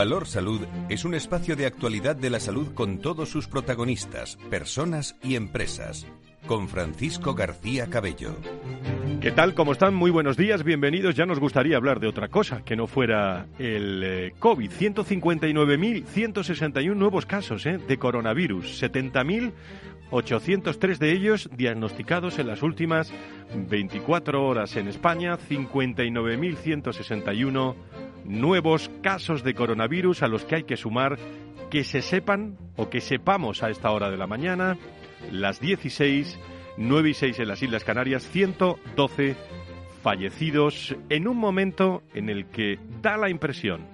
Valor Salud es un espacio de actualidad de la salud con todos sus protagonistas, personas y empresas. Con Francisco García Cabello. ¿Qué tal? ¿Cómo están? Muy buenos días, bienvenidos. Ya nos gustaría hablar de otra cosa que no fuera el eh, COVID. 159.161 nuevos casos eh, de coronavirus, 70.803 de ellos diagnosticados en las últimas 24 horas en España, 59.161 nuevos casos de coronavirus a los que hay que sumar que se sepan o que sepamos a esta hora de la mañana, las 16, 9 y 6 en las Islas Canarias, 112 fallecidos en un momento en el que da la impresión,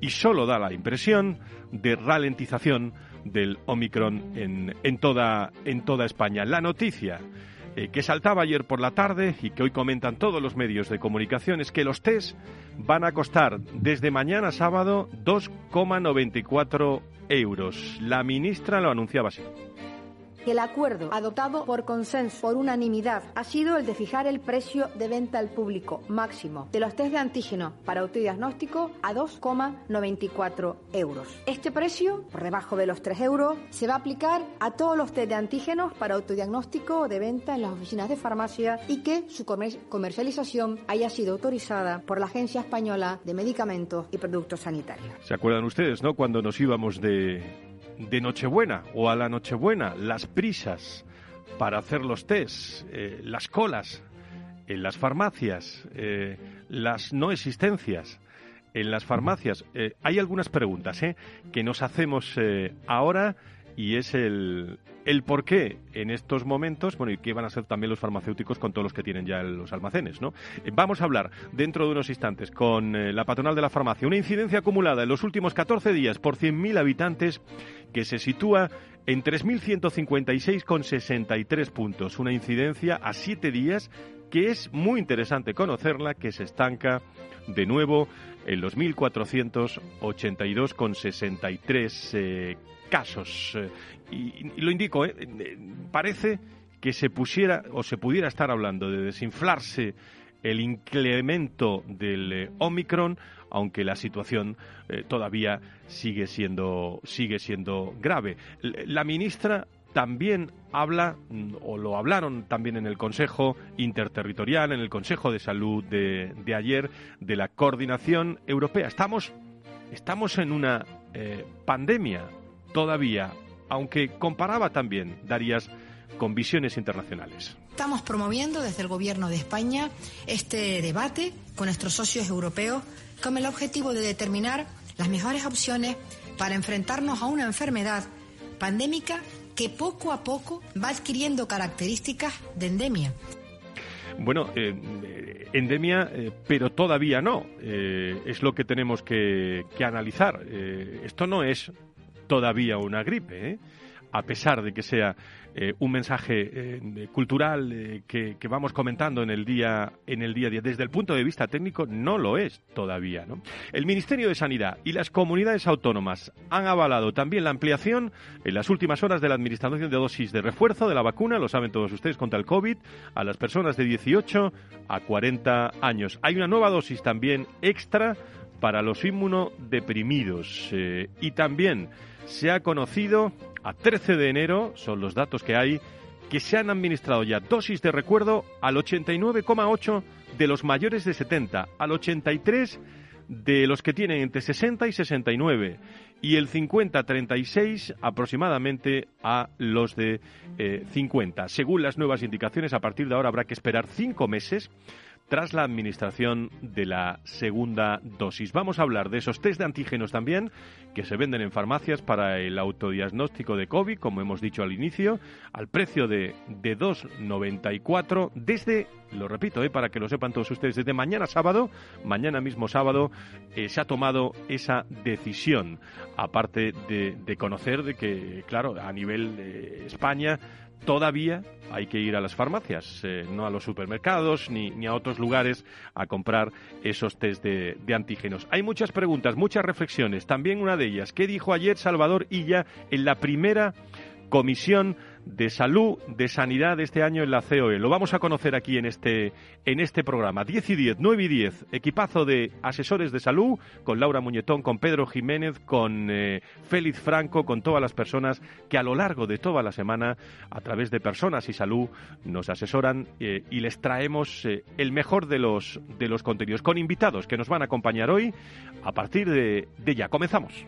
y solo da la impresión, de ralentización del Omicron en, en, toda, en toda España. La noticia eh, que saltaba ayer por la tarde y que hoy comentan todos los medios de comunicación es que los test van a costar desde mañana sábado 2,94 euros. La ministra lo anunciaba así el acuerdo adoptado por consenso, por unanimidad, ha sido el de fijar el precio de venta al público máximo de los test de antígeno para autodiagnóstico a 2,94 euros. Este precio, por debajo de los 3 euros, se va a aplicar a todos los test de antígenos para autodiagnóstico de venta en las oficinas de farmacia y que su comercialización haya sido autorizada por la Agencia Española de Medicamentos y Productos Sanitarios. ¿Se acuerdan ustedes, no? Cuando nos íbamos de de Nochebuena o a la Nochebuena, las prisas para hacer los test, eh, las colas en las farmacias, eh, las no existencias en las farmacias. Eh, hay algunas preguntas que nos hacemos ahora y es el, el por qué en estos momentos, bueno, y qué van a hacer también los farmacéuticos con todos los que tienen ya los almacenes, ¿no? Eh, vamos a hablar dentro de unos instantes con eh, la patronal de la farmacia, una incidencia acumulada en los últimos 14 días por 100.000 habitantes que se sitúa en 3.156,63 puntos, una incidencia a 7 días que es muy interesante conocerla, que se estanca de nuevo en los 1.482,63 eh, casos. Eh, y, lo indico, eh, parece que se pusiera o se pudiera estar hablando de desinflarse el incremento del Omicron, aunque la situación todavía sigue siendo, sigue siendo grave. La ministra también habla, mm, o lo hablaron también en el Consejo Interterritorial, en el Consejo de Salud de, ayer, de la coordinación europea. Estamos, estamos en una eh, pandemia todavía, aunque comparaba también, Darías, con visiones internacionales. Estamos promoviendo desde el Gobierno de España este debate con nuestros socios europeos con el objetivo de determinar las mejores opciones para enfrentarnos a una enfermedad pandémica que poco a poco va adquiriendo características de endemia. Bueno, eh, endemia, eh, pero todavía no. Eh, es lo que tenemos que, que analizar. esto no es todavía una gripe, a pesar de que sea eh, un mensaje eh, cultural eh, que, vamos comentando en el día en el día a día. Desde el punto de vista técnico no lo es todavía. ¿no? El Ministerio de Sanidad y las comunidades autónomas han avalado también la ampliación en las últimas horas de la administración de dosis de refuerzo de la vacuna, lo saben todos ustedes, contra el COVID, a las personas de 18 a 40 años. Hay una nueva dosis también extra para los inmunodeprimidos y también se ha conocido a 13 de enero, son los datos que hay, que se han administrado ya dosis de recuerdo al 89,8 de los mayores de 70, al 83 de los que tienen entre 60 y 69 y el 50-36 aproximadamente a los de 50. Eh, Según las nuevas indicaciones, a partir de ahora habrá que esperar cinco meses tras la administración de la segunda dosis. Vamos a hablar de esos test de antígenos también que se venden en farmacias para el autodiagnóstico de COVID, como hemos dicho al inicio, al precio de, de 2,94 desde, lo repito, eh, para que lo sepan todos ustedes, desde mañana sábado, mañana mismo sábado, eh, se ha tomado esa decisión, aparte de, de conocer de que, claro, a nivel de España, todavía hay que ir a las farmacias, eh, no a los supermercados ni, ni, a otros lugares a comprar esos test de, de, antígenos. Hay muchas preguntas, muchas reflexiones. También una de ellas, ¿qué dijo ayer Salvador Illa en la primera comisión de salud, de sanidad este año en la COE. Lo vamos a conocer aquí en este, en este programa. 10 y 10, 9 y 10, equipazo de asesores de salud, con Laura Muñetón, con Pedro Jiménez, con eh, Félix Franco, con todas las personas que a lo largo de toda la semana, a través de Personas y Salud, nos asesoran eh, y les traemos eh, el mejor de los, de los contenidos, con invitados que nos van a acompañar hoy a partir de, de ya. Comenzamos.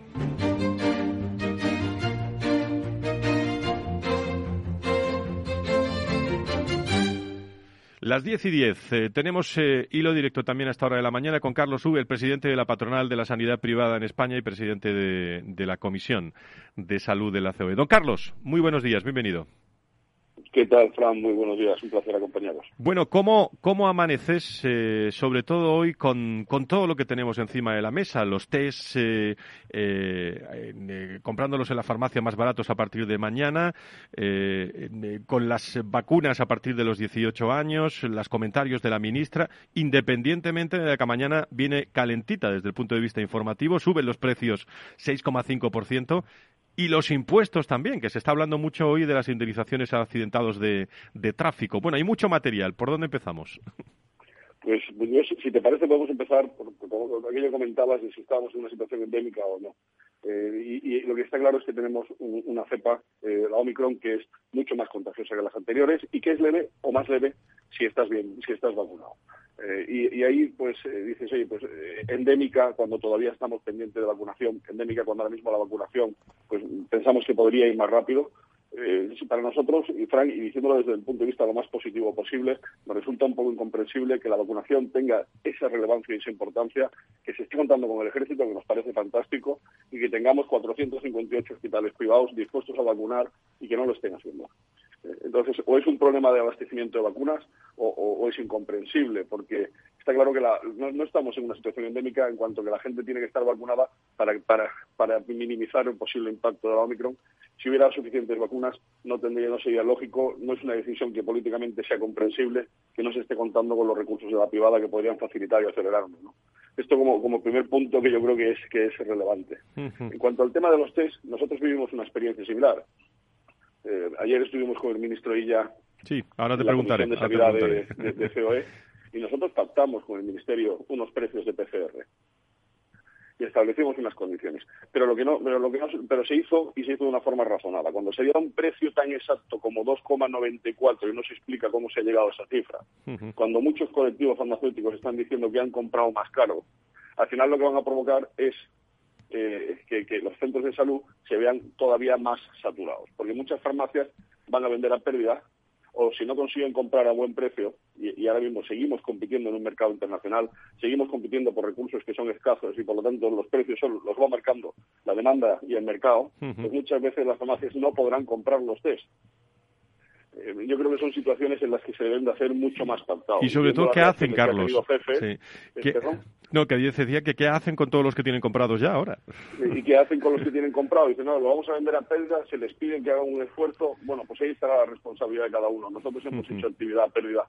Las 10 y 10. Eh, tenemos eh, hilo directo también a esta hora de la mañana con Carlos Ube, el presidente de la patronal de la sanidad privada en España y presidente de, de la Comisión de Salud de la COE. Don Carlos, muy buenos días, bienvenido. ¿Qué tal, Fran? Muy buenos días, un placer acompañaros. Bueno, ¿cómo, cómo amaneces, eh, sobre todo hoy, con, con, todo lo que tenemos encima de la mesa? Los test, eh, eh, comprándolos en la farmacia más baratos a partir de mañana, eh, con las vacunas a partir de los 18 años, los comentarios de la ministra, independientemente de que mañana viene calentita desde el punto de vista informativo, suben los precios 6,5%. Y los impuestos también, que se está hablando mucho hoy de las indemnizaciones a accidentados de, de tráfico. Bueno, hay mucho material. ¿Por dónde empezamos? Pues, pues si te parece, podemos empezar por, por que comentabas de si estábamos en una situación endémica o no. Eh, y, lo que está claro es que tenemos un, una cepa, eh, la Omicron, que es mucho más contagiosa que las anteriores y que es leve o más leve si estás bien, si estás vacunado. Eh, y, ahí, pues, eh, dices, oye, pues, endémica cuando todavía estamos pendientes de vacunación, endémica cuando ahora mismo la vacunación, pues, pensamos que podría ir más rápido. Eh, para nosotros, y Frank, y diciéndolo desde el punto de vista lo más positivo posible, nos resulta un poco incomprensible que la vacunación tenga esa relevancia y esa importancia, que se esté contando con el ejército, que nos parece fantástico, y que tengamos 458 hospitales privados dispuestos a vacunar y que no lo estén haciendo. Entonces, o es un problema de abastecimiento de vacunas o, o, o es incomprensible, porque está claro que la, no, no, estamos en una situación endémica en cuanto que la gente tiene que estar vacunada para, para, para minimizar el posible impacto de la Omicron. Si hubiera suficientes vacunas, no tendría, no sería lógico, no es una decisión que políticamente sea comprensible que no se esté contando con los recursos de la privada que podrían facilitar y acelerarlo. ¿no? Esto como, como primer punto que yo creo que es, que es relevante. Uh -huh. En cuanto al tema de los test, nosotros vivimos una experiencia similar. Eh, ayer estuvimos con el ministro Illa. Sí, ahora te preguntaré. De, ahora te preguntaré. De, de, de, COE y nosotros pactamos con el ministerio unos precios de PCR y establecimos unas condiciones. Pero lo que no, pero lo que no, pero se hizo y se hizo de una forma razonada. Cuando se dio un precio tan exacto como 2,94 y no se explica cómo se ha llegado a esa cifra, uh -huh. cuando muchos colectivos farmacéuticos están diciendo que han comprado más caro, al final lo que van a provocar es eh, que, que, los centros de salud se vean todavía más saturados, porque muchas farmacias van a vender a pérdida o si no consiguen comprar a buen precio, y, y, ahora mismo seguimos compitiendo en un mercado internacional, seguimos compitiendo por recursos que son escasos y por lo tanto los precios son, los va marcando la demanda y el mercado, uh -huh. pues muchas veces las farmacias no podrán comprar los test. Yo creo que son situaciones en las que se deben de hacer mucho más pactados. Y sobre todo, ¿qué hacen, Carlos? Jefe, sí. ¿Qué, no, que decía que qué hacen con todos los que tienen comprados ya ahora. ¿Y qué hacen con los que tienen comprado? Dicen, no, lo vamos a vender a pérdida, se les piden que hagan un esfuerzo. Bueno, pues ahí estará la responsabilidad de cada uno. Nosotros hemos uh -huh. hecho actividad a pérdida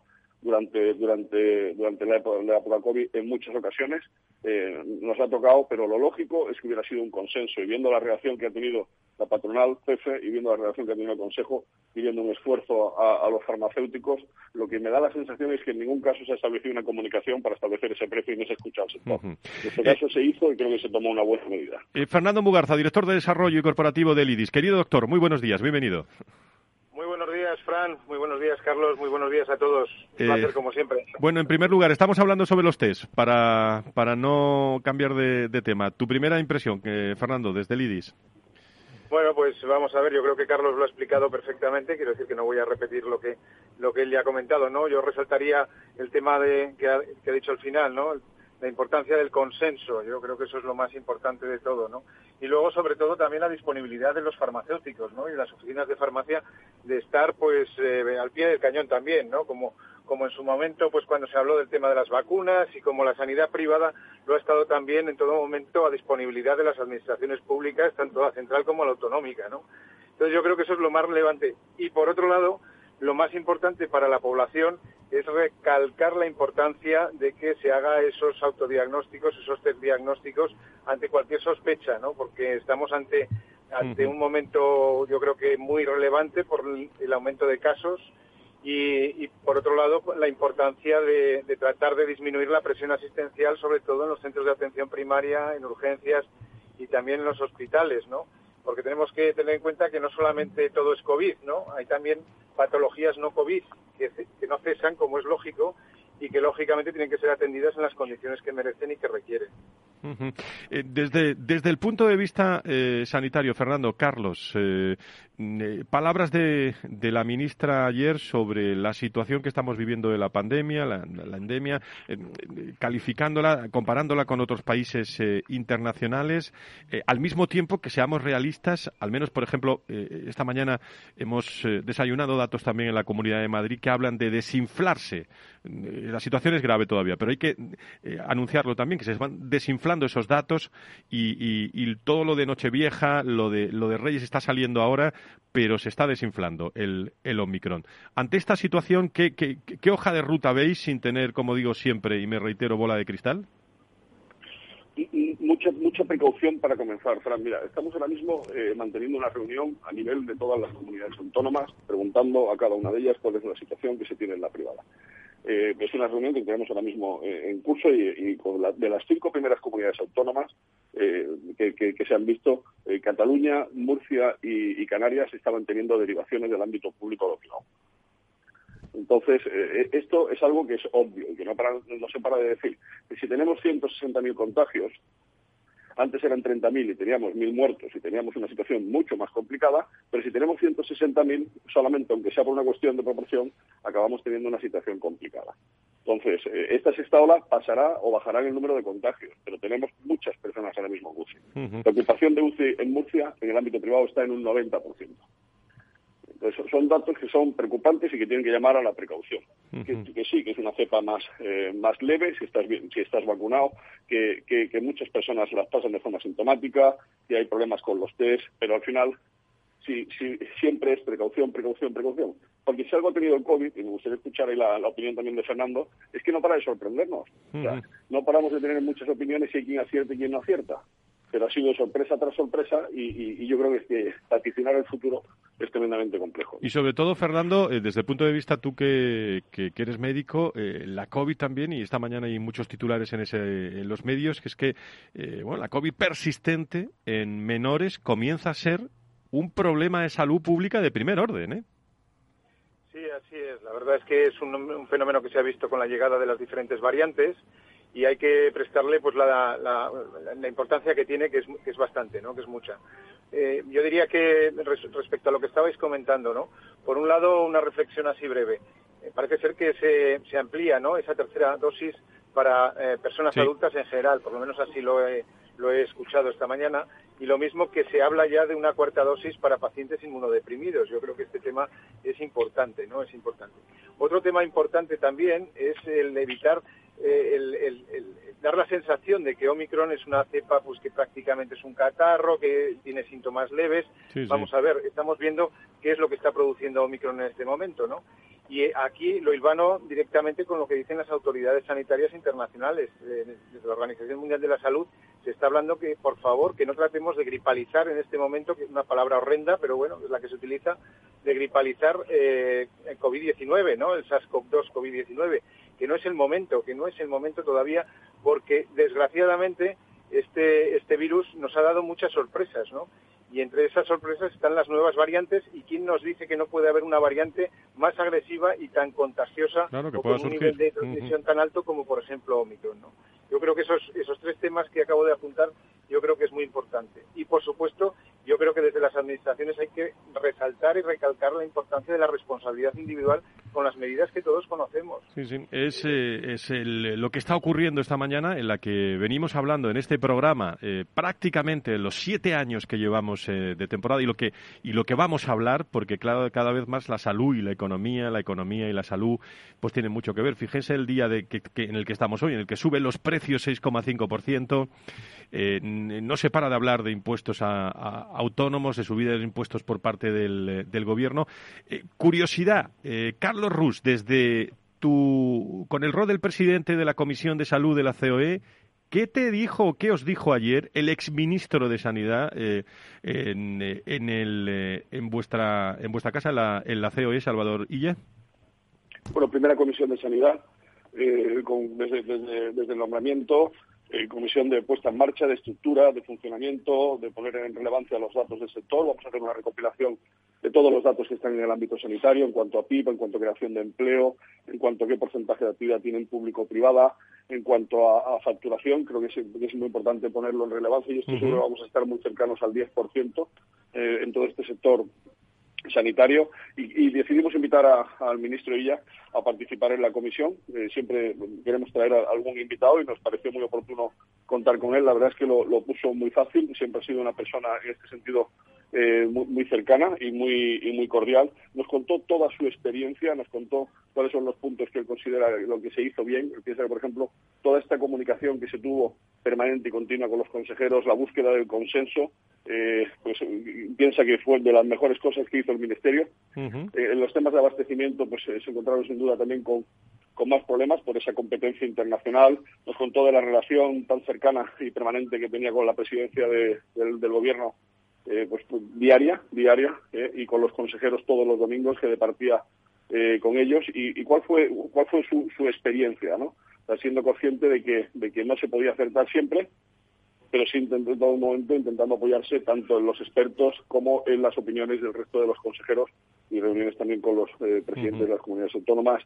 durante durante durante la época, la época COVID en muchas ocasiones eh, nos ha tocado, pero lo lógico es que hubiera sido un consenso y viendo la reacción que ha tenido la patronal jefe y viendo la relación que ha tenido el Consejo pidiendo un esfuerzo a, a, los farmacéuticos, lo que me da la sensación es que en ningún caso se ha establecido una comunicación para establecer ese precio y no se ha escuchado al sector. Uh -huh. En este caso eh, se hizo y creo que se tomó una buena medida. Eh, Fernando Mugarza, director de Desarrollo y Corporativo del IDIS. Querido doctor, muy buenos días, bienvenido. Días, Fran. Muy buenos días, Carlos. Muy buenos días a todos. Un eh, placer, como siempre. Bueno, en primer lugar, estamos hablando sobre los test, para, para no cambiar de, de tema. Tu primera impresión, eh, Fernando, desde el IDIS. Bueno, pues vamos a ver, yo creo que Carlos lo ha explicado perfectamente, quiero decir que no voy a repetir lo que lo que él ya ha comentado, ¿no? Yo resaltaría el tema de que ha, que ha dicho al final, ¿no? La importancia del consenso, yo creo que eso es lo más importante de todo, ¿no? Y luego, sobre todo, también la disponibilidad de los farmacéuticos, ¿no? Y las oficinas de farmacia de estar, pues, eh, al pie del cañón también, ¿no? Como, como en su momento, pues, cuando se habló del tema de las vacunas y como la sanidad privada lo ha estado también en todo momento a disponibilidad de las administraciones públicas, tanto la central como la autonómica, ¿no? Entonces, yo creo que eso es lo más relevante. Y, por otro lado, lo más importante para la población es recalcar la importancia de que se haga esos autodiagnósticos, esos test diagnósticos ante cualquier sospecha, ¿no? Porque estamos ante ante un momento, yo creo que muy relevante por el aumento de casos y, por otro lado, la importancia de, de tratar de disminuir la presión asistencial, sobre todo en los centros de atención primaria, en urgencias y también en los hospitales, ¿no? Porque tenemos que tener en cuenta que no solamente todo es COVID, ¿no? Hay también patologías no COVID que, que no cesan, como es lógico, y que lógicamente tienen que ser atendidas en las condiciones que merecen y que requieren. Eh, desde, desde el punto de vista eh, sanitario, Fernando, Carlos, eh, palabras de, de, la ministra ayer sobre la situación que estamos viviendo de la pandemia, la, la endemia, calificándola, comparándola con otros países internacionales, al mismo tiempo que seamos realistas, al menos, por ejemplo, esta mañana hemos desayunado datos también en la Comunidad de Madrid que hablan de desinflarse. La situación es grave todavía, pero hay que anunciarlo también, que se van desinflando esos datos y, todo lo de Nochevieja, lo de, lo de Reyes está saliendo ahora, pero se está desinflando el, el Omicron. Ante esta situación, ¿qué, ¿qué, hoja de ruta veis sin tener, como digo siempre, y me reitero, bola de cristal? mucha mucha precaución para comenzar, Fran. Mira, estamos ahora mismo eh, manteniendo una reunión a nivel de todas las comunidades autónomas, preguntando a cada una de ellas cuál es la situación que se tiene en la privada. Eh, es una reunión que tenemos ahora mismo eh, en curso y, con de las cinco primeras comunidades autónomas eh, que, se han visto, Cataluña, Murcia y, Canarias estaban teniendo derivaciones del ámbito público a privado. Entonces, esto es algo que es obvio y que no, no se para de decir. Que si tenemos 160.000 contagios, antes eran 30.000 y teníamos 1.000 muertos y teníamos una situación mucho más complicada, pero si tenemos 160.000, solamente aunque sea por una cuestión de proporción, acabamos teniendo una situación complicada. Entonces, eh, esta sexta ola pasará o bajará el número de contagios, pero tenemos muchas personas ahora mismo en UCI. La ocupación de UCI en Murcia, en el ámbito privado, está en un 90% son datos que son preocupantes y que tienen que llamar a la precaución. que, sí, que es una cepa más, eh, más leve si estás, si estás vacunado, que, que, muchas personas las pasan de forma sintomática, que hay problemas con los test, pero al final sí, sí, siempre es precaución, precaución, precaución. Porque si algo ha tenido el COVID, y me gustaría escuchar ahí la, opinión también de Fernando, es que no para de sorprendernos. no paramos de tener muchas opiniones y hay quien acierta y quien no acierta pero ha sido sorpresa tras sorpresa y, yo creo que, es que vaticinar el futuro es tremendamente complejo. Y sobre todo, Fernando, eh, desde el punto de vista tú que, que, eres médico, eh, la COVID también, y esta mañana hay muchos titulares en, ese, en los medios, que es que eh, bueno, la COVID persistente en menores comienza a ser un problema de salud pública de primer orden. ¿eh? Sí, así es. La verdad es que es un, un fenómeno que se ha visto con la llegada de las diferentes variantes y hay que prestarle pues la, la, la importancia que tiene, que es, que es bastante, ¿no? que es mucha. Eh, yo diría que respecto a lo que estabais comentando, ¿no? por un lado, una reflexión así breve. Eh, parece ser que se, se amplía ¿no? esa tercera dosis para eh, personas adultas en general, por lo menos así lo he, lo he escuchado esta mañana, y lo mismo que se habla ya de una cuarta dosis para pacientes inmunodeprimidos. Yo creo que este tema es importante, ¿no? Es importante. Otro tema importante también es el evitar eh, el, dar la sensación de que Omicron es una cepa pues que prácticamente es un catarro, que tiene síntomas leves. Vamos a ver, estamos viendo qué es lo que está produciendo Omicron en este momento, ¿no? Y eh, aquí lo hilvano directamente con lo que dicen las autoridades sanitarias internacionales. Eh, desde la Organización Mundial de la Salud se está hablando que, por favor, que no tratemos de gripalizar en este momento, que es una palabra horrenda, pero bueno, es la que se utiliza, de gripalizar eh, el COVID-19, ¿no? El SARS-CoV-2 COVID-19 que no es el momento, que no es el momento todavía, porque desgraciadamente este, este virus nos ha dado muchas sorpresas, ¿no? Y entre esas sorpresas están las nuevas variantes y quién nos dice que no puede haber una variante más agresiva y tan contagiosa o con un nivel de transmisión tan alto como por ejemplo Omicron, ¿no? Yo creo que esos, esos tres temas que acabo de apuntar, yo creo que es muy importante. Y por supuesto, yo creo que desde las administraciones hay que resaltar y recalcar la importancia de la responsabilidad individual con las Sí, sí. Es, eh, es lo que está ocurriendo esta mañana en la que venimos hablando en este programa eh, prácticamente los siete años que llevamos eh, de temporada y lo que y lo que vamos a hablar porque claro cada vez más la salud y la economía la economía y la salud pues tienen mucho que ver. Fíjense el día de que, en el que estamos hoy en el que suben los precios 6,5% no se para de hablar de impuestos a, autónomos de subida de impuestos por parte del, gobierno. Curiosidad Carlos Rus desde tu, con el rol del presidente de la Comisión de Salud de la COE, ¿qué te dijo, qué os dijo ayer el exministro de Sanidad eh, en, en, el, eh, en, vuestra, en vuestra casa, la, en la COE, Salvador Illa? Bueno, primera Comisión de Sanidad, eh, con, desde, desde, el nombramiento, comisión de puesta en marcha, de estructura, de funcionamiento, de poner en relevancia los datos del sector. Vamos a hacer una recopilación de todos los datos que están en el ámbito sanitario, en cuanto a PIB, en cuanto a creación de empleo, en cuanto a qué porcentaje de actividad tienen público-privada, en cuanto a, facturación. Creo que es, muy importante ponerlo en relevancia y esto seguro que vamos a estar muy cercanos al 10% eh, en todo este sector sanitario y, decidimos invitar al ministro Illa a participar en la comisión. Eh, siempre queremos traer a algún invitado y nos pareció muy oportuno contar con él. La verdad es que lo, lo puso muy fácil. Siempre ha sido una persona en este sentido eh, muy, cercana y muy, y muy cordial. Nos contó toda su experiencia, nos contó cuáles son los puntos que él considera lo que se hizo bien. Piensa que, por ejemplo, toda esta comunicación que se tuvo permanente y continua con los consejeros, la búsqueda del consenso, eh, pues piensa que fue de las mejores cosas que hizo el Ministerio. Eh, en los temas de abastecimiento, pues se encontraron sin duda también con, con más problemas por esa competencia internacional. Nos contó de la relación tan cercana y permanente que tenía con la presidencia del, del Gobierno eh, pues, pues, diaria, diaria, eh, y con los consejeros todos los domingos que departía eh, con ellos y, cuál fue cuál fue su, su experiencia, ¿no? siendo consciente de que de que no se podía acertar siempre, pero sí en todo momento intentando apoyarse tanto en los expertos como en las opiniones del resto de los consejeros y reuniones también con los presidentes de las comunidades autónomas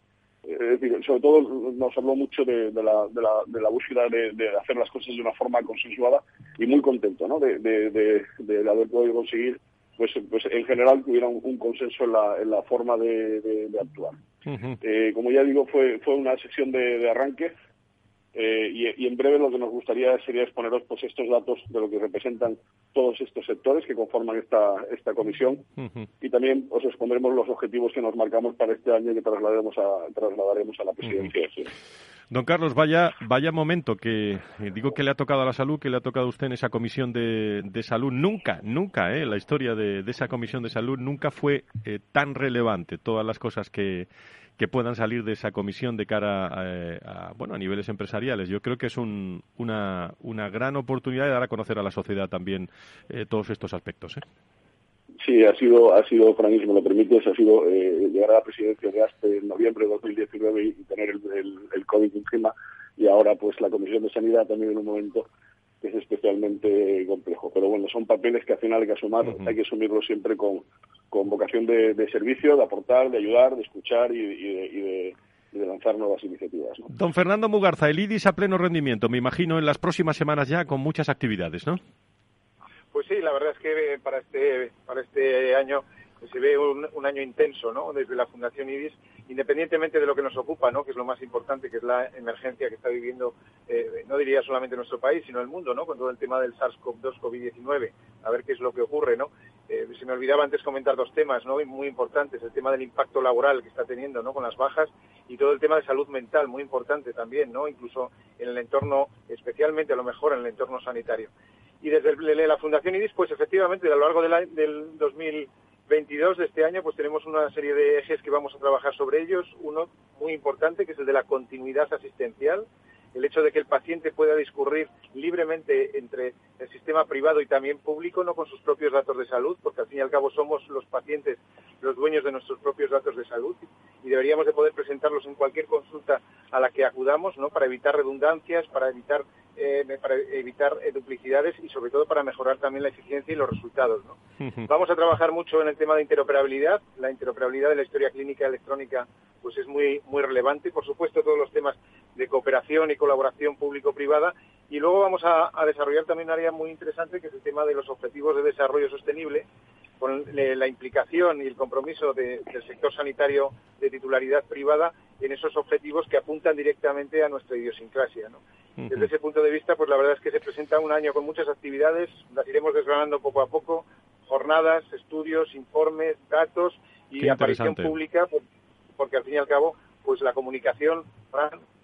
sobre todo nos habló mucho de, la, de, la, de la, búsqueda de, hacer las cosas de una forma consensuada y muy contento ¿no? de, haber podido conseguir pues, pues en general que hubiera un, consenso en la, en la forma de, actuar. Eh, como ya digo, fue, fue una sesión de, arranque eh, y, en breve lo que nos gustaría sería exponeros pues estos datos de lo que representan todos estos sectores que conforman esta, esta comisión y también os expondremos los objetivos que nos marcamos para este año y que trasladaremos a, trasladaremos a la presidencia. Don Carlos, vaya, vaya momento que eh, digo que le ha tocado a la salud, que le ha tocado a usted en esa comisión de, de salud. Nunca, nunca, eh, la historia de, esa comisión de salud nunca fue eh, tan relevante. Todas las cosas que, que puedan salir de esa comisión de cara eh, a, bueno, a niveles empresariales. Yo creo que es una, una gran oportunidad de dar a conocer a la sociedad también eh, todos estos aspectos. ¿eh? Sí, ha sido, ha sido, Fran, si me lo permites, ha sido llegar a la presidencia de ASPE en noviembre de 2019 y tener el, el, el COVID encima y ahora pues la Comisión de Sanidad también en un momento que es especialmente complejo. Pero bueno, son papeles que al final hay que asumir, hay que asumirlos siempre con, con vocación de, servicio, de aportar, de ayudar, de escuchar y, de, lanzar nuevas iniciativas. Don Fernando Mugarza, el IDIS a pleno rendimiento, me imagino en las próximas semanas ya con muchas actividades, ¿no? Pues sí, la verdad es que para este, para este año se ve un, un año intenso, ¿no? Desde la Fundación IDIS independientemente de lo que nos ocupa, ¿no? que es lo más importante, que es la emergencia que está viviendo, eh, no diría solamente nuestro país, sino el mundo, ¿no? con todo el tema del SARS-CoV-2, COVID-19, a ver qué es lo que ocurre. ¿no? Eh, se me olvidaba antes comentar dos temas ¿no? muy importantes, el tema del impacto laboral que está teniendo ¿no? con las bajas y todo el tema de salud mental, muy importante también, ¿no? incluso en el entorno, especialmente a lo mejor en el entorno sanitario. Y desde la Fundación IDIS, pues efectivamente, a lo largo del, del 2000 22 de este año pues tenemos una serie de ejes que vamos a trabajar sobre ellos. Uno muy importante que es el de la continuidad asistencial, el hecho de que el paciente pueda discurrir libremente entre el sistema privado y también público, no con sus propios datos de salud, porque al fin y al cabo somos los pacientes los dueños de nuestros propios datos de salud y deberíamos de poder presentarlos en cualquier consulta a la que acudamos, ¿no? Para evitar redundancias, para evitar eh, para evitar eh, duplicidades y sobre todo para mejorar también la eficiencia y los resultados. ¿no? Vamos a trabajar mucho en el tema de interoperabilidad. La interoperabilidad de la historia clínica electrónica pues es muy muy relevante. Por supuesto todos los temas de cooperación y colaboración público-privada y luego vamos a, desarrollar también un área muy interesante que es el tema de los objetivos de desarrollo sostenible con la implicación y el compromiso del sector sanitario de titularidad privada en esos objetivos que apuntan directamente a nuestra idiosincrasia. Desde ese punto de vista, pues la verdad es que se presenta un año con muchas actividades, las iremos desgranando poco a poco, jornadas, estudios, informes, datos y aparición pública, porque al fin y al cabo, pues la comunicación,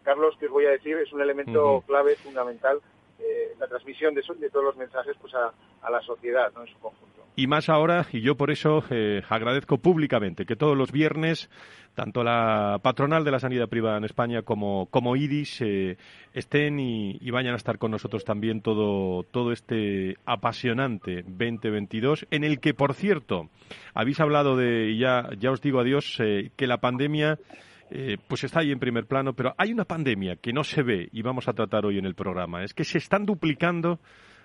Carlos, que os voy a decir, es un elemento clave, fundamental, eh, la transmisión de, de, todos los mensajes pues a, la sociedad en su conjunto. Y más ahora, y yo por eso eh, agradezco públicamente que todos los viernes tanto la patronal de la sanidad privada en España como, como IDIS eh, estén y, vayan a estar con nosotros también todo, todo este apasionante 2022, en el que, por cierto, habéis hablado de, y ya, ya os digo adiós, eh, que la pandemia eh, pues está ahí en primer plano, pero hay una pandemia que no se ve y vamos a tratar hoy en el programa. Es que se están duplicando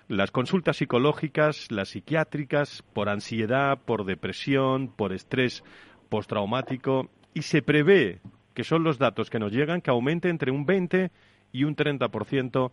las consultas psicológicas, las psiquiátricas, por ansiedad, por depresión, por estrés postraumático y se prevé, que son los datos que nos llegan, que aumente entre un 20 y un 30%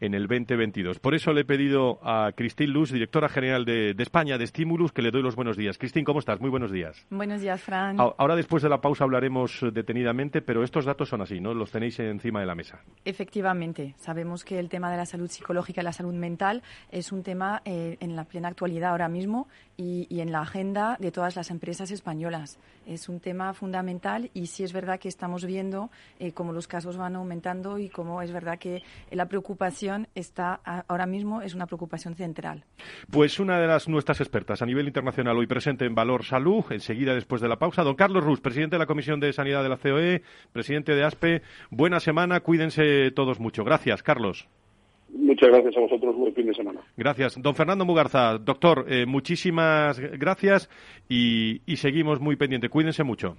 en el 2022. Por eso le he pedido a Cristín Luz, directora general de, España de Stimulus, que le doy los buenos días. Cristín, ¿cómo estás? Muy buenos días. Buenos días, Fran. Ahora, después de la pausa, hablaremos detenidamente, pero estos datos son así, ¿no? Los tenéis encima de la mesa. Efectivamente. Sabemos que el tema de la salud psicológica y la salud mental es un tema eh, en la plena actualidad ahora mismo y, en la agenda de todas las empresas españolas. Es un tema fundamental y sí es verdad que estamos viendo eh, cómo los casos van aumentando y cómo es verdad que la preocupación está ahora mismo es una preocupación central. Pues una de las nuestras expertas a nivel internacional hoy presente en Valor Salud, enseguida después de la pausa, don Carlos Rus, presidente de la Comisión de Sanidad de la COE, presidente de ASPE. Buena semana, cuídense todos mucho. Gracias, Carlos. Muchas gracias a vosotros. Buen fin de semana. Gracias. Don Fernando Mugarza, doctor, eh, muchísimas gracias y, y seguimos muy pendientes. Cuídense mucho.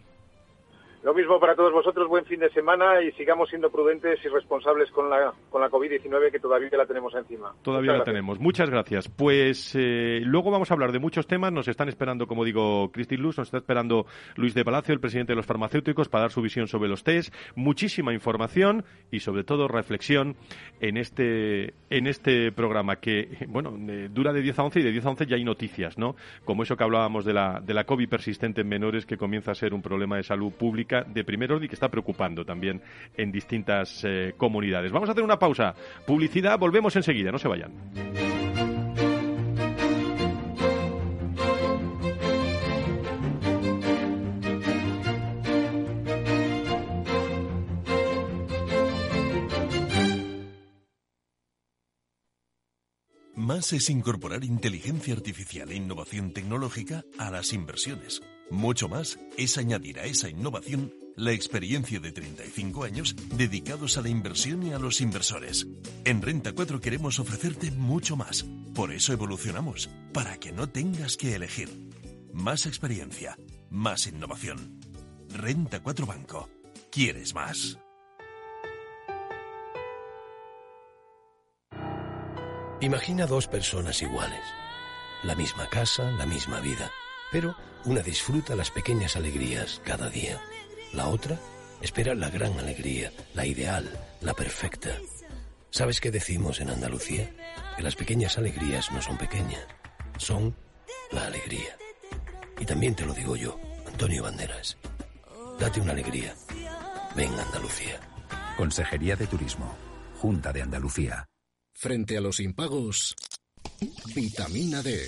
Lo mismo para todos vosotros, buen fin de semana y sigamos siendo prudentes y responsables con la, con la COVID-19 que todavía la tenemos encima. Todavía la tenemos. Muchas gracias. Pues eh, luego vamos a hablar de muchos temas. Nos están esperando, como digo, Cristín Luz, nos está esperando Luis de Palacio, el presidente de los farmacéuticos, para dar su visión sobre los test. Muchísima información y, sobre todo, reflexión en este, en este programa que, bueno, eh, dura de 10 a 11 y de 10 a 11 ya hay noticias, ¿no? Como eso que hablábamos de la, de la COVID persistente en menores que comienza a ser un problema de salud pública de primer orden y que está preocupando también en distintas eh, comunidades. Vamos a hacer una pausa. Publicidad, volvemos enseguida, no se vayan. Más es incorporar inteligencia artificial e innovación tecnológica a las inversiones. Mucho más es añadir a esa innovación la experiencia de 35 años dedicados a la inversión y a los inversores. En Renta 4 queremos ofrecerte mucho más. Por eso evolucionamos, para que no tengas que elegir. Más experiencia, más innovación. Renta 4 Banco. ¿Quieres más? Imagina dos personas iguales. La misma casa, la misma vida pero una disfruta las pequeñas alegrías cada día. La otra espera la gran alegría, la ideal, la perfecta. ¿Sabes qué decimos en Andalucía? Que las pequeñas alegrías no son pequeñas, son la alegría. Y también te lo digo yo, Antonio Banderas. Date una alegría. Ven Andalucía. Consejería de Turismo, Junta de Andalucía. Frente a los impagos, vitamina D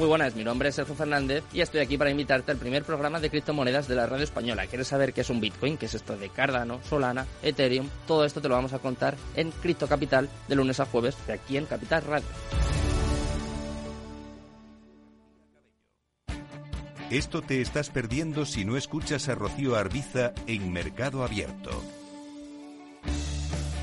muy buenas, mi nombre es Sergio Fernández y estoy aquí para invitarte al primer programa de criptomonedas de la radio española. ¿Quieres saber qué es un Bitcoin? ¿Qué es esto de Cardano, Solana, Ethereum? Todo esto te lo vamos a contar en Cripto Capital de lunes a jueves de aquí en Capital Radio. Esto te estás perdiendo si no escuchas a Rocío Arbiza en Mercado Abierto.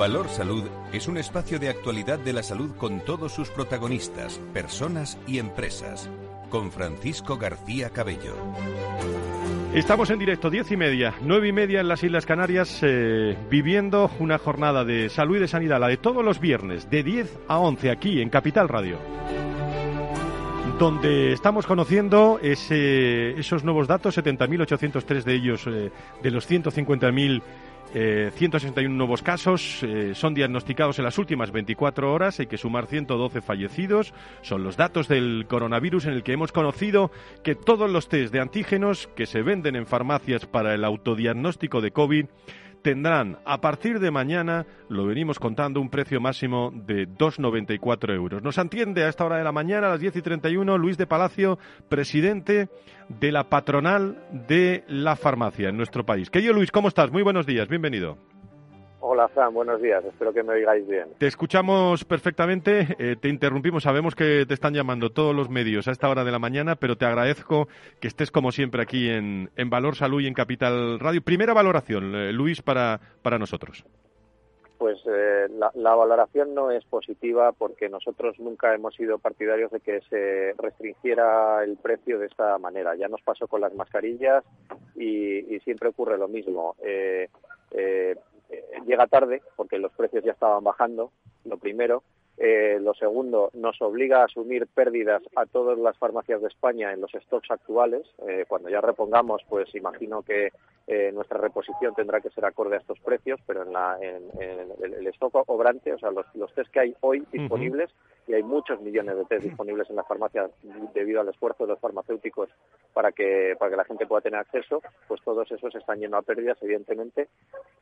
Valor Salud es un espacio de actualidad de la salud con todos sus protagonistas, personas y empresas. Con Francisco García Cabello. Estamos en directo, diez y media, nueve y media en las Islas Canarias, eh, viviendo una jornada de salud y de sanidad, la de todos los viernes, de 10 a 11, aquí en Capital Radio donde estamos conociendo esos nuevos datos, 70.803 de ellos, eh, de los 150.000 eh, 161 nuevos casos eh, son diagnosticados en las últimas 24 horas. Hay que sumar 112 fallecidos. Son los datos del coronavirus en el que hemos conocido que todos los test de antígenos que se venden en farmacias para el autodiagnóstico de COVID tendrán a partir de mañana, lo venimos contando, un precio máximo de 2,94 euros. Nos atiende a esta hora de la mañana, a las 10 y 31, Luis de Palacio, presidente de la patronal de la farmacia en nuestro país. Querido Luis, ¿cómo estás? Muy buenos días, bienvenido. Hola, Fran, buenos días. Espero que me oigáis bien. Te escuchamos perfectamente. Eh, te interrumpimos. Sabemos que te están llamando todos los medios a esta hora de la mañana, pero te agradezco que estés como siempre aquí en, Valor Salud y en Capital Radio. Primera valoración, eh, Luis, para, para nosotros. Pues eh, la, la, valoración no es positiva porque nosotros nunca hemos sido partidarios de que se restringiera el precio de esta manera. Ya nos pasó con las mascarillas y, y siempre ocurre lo mismo. Eh, llega tarde porque los precios ya estaban bajando, lo primero. Eh, lo segundo, nos obliga a asumir pérdidas a todas las farmacias de España en los stocks actuales. Eh, cuando ya repongamos, pues imagino que eh, nuestra reposición tendrá que ser acorde a estos precios, pero en, la, en, el, stock obrante, o sea, los, los test que hay hoy disponibles, y hay muchos millones de test disponibles en las farmacias debido al esfuerzo de los farmacéuticos para que, para que la gente pueda tener acceso, pues todos esos están llenos a pérdidas, evidentemente.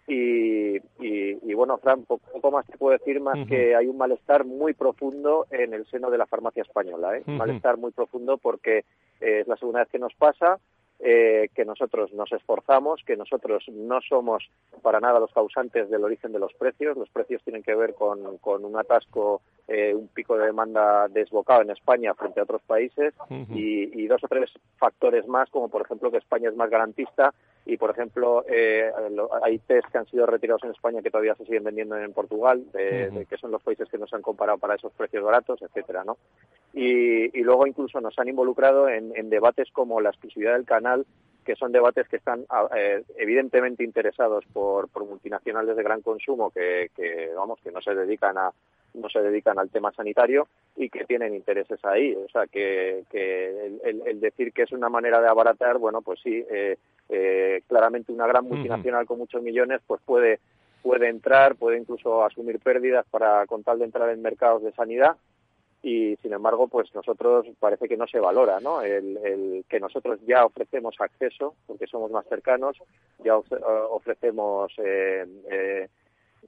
Y, y, bueno, Fran, poco más te puedo decir más que hay un malestar muy profundo en el seno de la farmacia española, ¿eh? malestar muy profundo porque eh, es la segunda vez que nos pasa, eh, que nosotros nos esforzamos, que nosotros no somos para nada los causantes del origen de los precios. Los precios tienen que ver con, un atasco, eh, un pico de demanda desbocado en España frente a otros países y, y, dos o tres factores más, como por ejemplo que España es más garantista y por ejemplo eh, hay test que han sido retirados en España que todavía se siguen vendiendo en Portugal de, que son los países que nos han comparado para esos precios baratos etcétera no y, y luego incluso nos han involucrado en, en, debates como la exclusividad del canal que son debates que están eh, evidentemente interesados por, por, multinacionales de gran consumo que, que vamos que no se dedican a no se dedican al tema sanitario y que tienen intereses ahí. O sea, que, que el, el, decir que es una manera de abaratar, bueno, pues sí, eh, eh, claramente una gran multinacional con muchos millones, pues puede puede entrar, puede incluso asumir pérdidas para con tal de entrar en mercados de sanidad. Y sin embargo pues nosotros parece que no se valora no el, el, que nosotros ya ofrecemos acceso porque somos más cercanos ya ofrecemos eh, eh,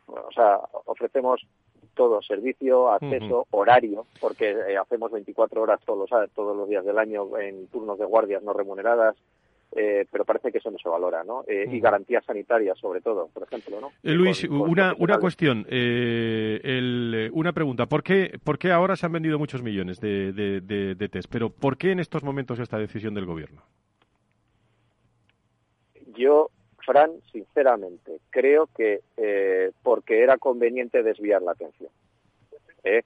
o sea ofrecemos todo, servicio, acceso, horario, porque eh, hacemos 24 horas todos los, todos los días del año en turnos de guardias no remuneradas, eh, pero parece que eso no se valora, ¿no? Eh, y garantías sanitarias, sobre todo, por ejemplo, ¿no? Luis, una, una cuestión, el, una pregunta. ¿Por qué, ¿Por qué ahora se han vendido muchos millones de, de, de test? Pero ¿por qué en estos momentos esta decisión del Gobierno? Yo Fran, sinceramente, creo que eh, porque era conveniente desviar la atención. ¿eh?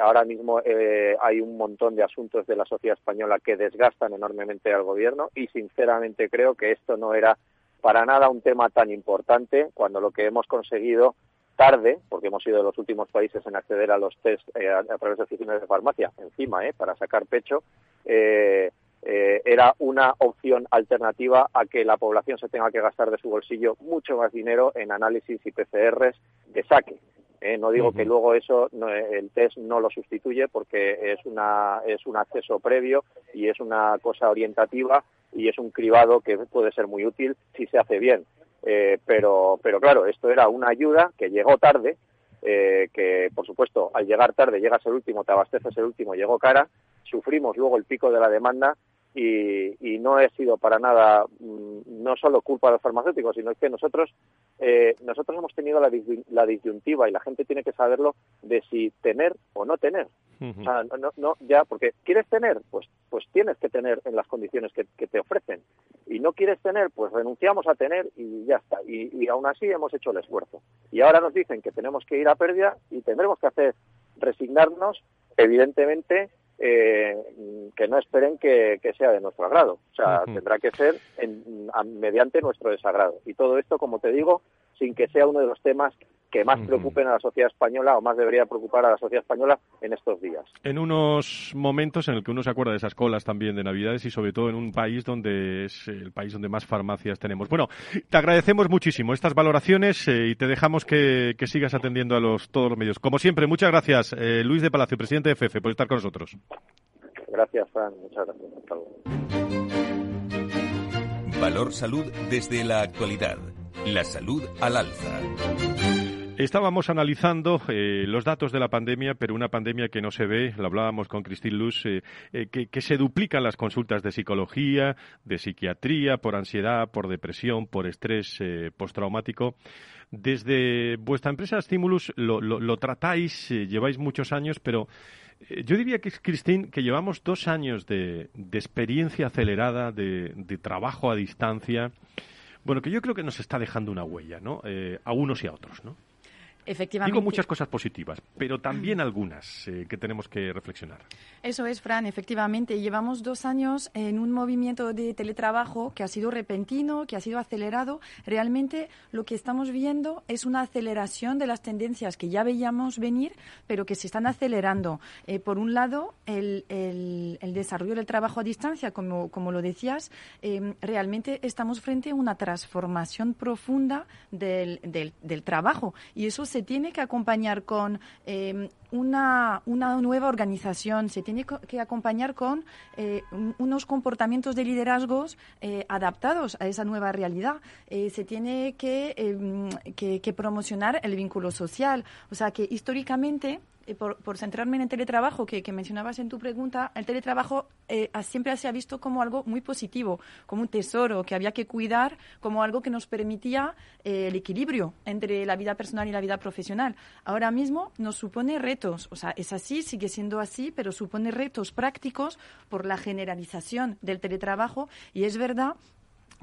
ahora mismo eh, hay un montón de asuntos de la sociedad española que desgastan enormemente al gobierno y sinceramente creo que esto no era para nada un tema tan importante cuando lo que hemos conseguido tarde, porque hemos sido de los últimos países en acceder a los test a, través de oficinas de farmacia, encima, para sacar pecho, eh, era una opción alternativa a que la población se tenga que gastar de su bolsillo mucho más dinero en análisis y PCRs de saque. ¿eh? No digo que luego eso el test no lo sustituye porque es una es un acceso previo y es una cosa orientativa y es un cribado que puede ser muy útil si se hace bien. Eh, pero pero claro, esto era una ayuda que llegó tarde, eh, que por supuesto al llegar tarde llegas el último, te abasteces el último, llegó cara, sufrimos luego el pico de la demanda y, no he sido para nada mm, no solo culpa de los farmacéuticos, sino que nosotros eh, nosotros hemos tenido la, la, disyuntiva y la gente tiene que saberlo de si tener o no tener. O sea, no, no, ya, porque quieres tener, pues, pues tienes que tener en las condiciones que, te ofrecen. Y no quieres tener, pues renunciamos a tener y ya está. Y, y aún así hemos hecho el esfuerzo. Y ahora nos dicen que tenemos que ir a pérdida y tendremos que hacer resignarnos, evidentemente, eh, que no esperen que, sea de nuestro agrado. O sea, tendrá que ser mediante nuestro desagrado. Y todo esto, como te digo, sin que sea uno de los temas que más preocupen a la sociedad española o más debería preocupar a la sociedad española en estos días. En unos momentos en el que uno se acuerda de esas colas también de Navidades y sobre todo en un país donde es el país donde más farmacias tenemos. Bueno, te agradecemos muchísimo estas valoraciones eh, y te dejamos que, sigas atendiendo a los, todos los medios. Como siempre, muchas gracias, eh, Luis de Palacio, presidente de FF, por estar con nosotros. Gracias, Fran. Muchas gracias. Valor Salud desde la actualidad. La salud al alza. Estábamos analizando eh, los datos de la pandemia, pero una pandemia que no se ve, lo hablábamos con Cristín Luz, eh, eh, que, se duplican las consultas de psicología, de psiquiatría, por ansiedad, por depresión, por estrés postraumático. Desde vuestra empresa Stimulus lo, tratáis, lleváis muchos años, pero yo diría que, Cristín, que llevamos dos años de, experiencia acelerada, de, de trabajo a distancia, bueno, que yo creo que nos está dejando una huella, ¿no? a unos y a otros, ¿no? Efectivamente. Digo muchas cosas positivas, pero también algunas eh, que tenemos que reflexionar. Eso es, Fran, efectivamente. Llevamos dos años en un movimiento de teletrabajo que ha sido repentino, que ha sido acelerado. Realmente lo que estamos viendo es una aceleración de las tendencias que ya veíamos venir, pero que se están acelerando. Eh, por un lado, el, desarrollo del trabajo a distancia, como, como lo decías, eh, realmente estamos frente a una transformación profunda del, del, del trabajo y eso se se tiene que acompañar con eh, una, una, nueva organización, se tiene que acompañar con eh, unos comportamientos de liderazgos eh, adaptados a esa nueva realidad. se tiene em, que, que promocionar el vínculo social. O sea que históricamente eh, por, centrarme en el teletrabajo que, mencionabas en tu pregunta, el teletrabajo eh, siempre se ha visto como algo muy positivo, como un tesoro que había que cuidar, como algo que nos permitía eh, el equilibrio entre la vida personal y la vida profesional. Ahora mismo nos supone retos, o sea, es así, sigue siendo así, pero supone retos prácticos por la generalización del teletrabajo y es verdad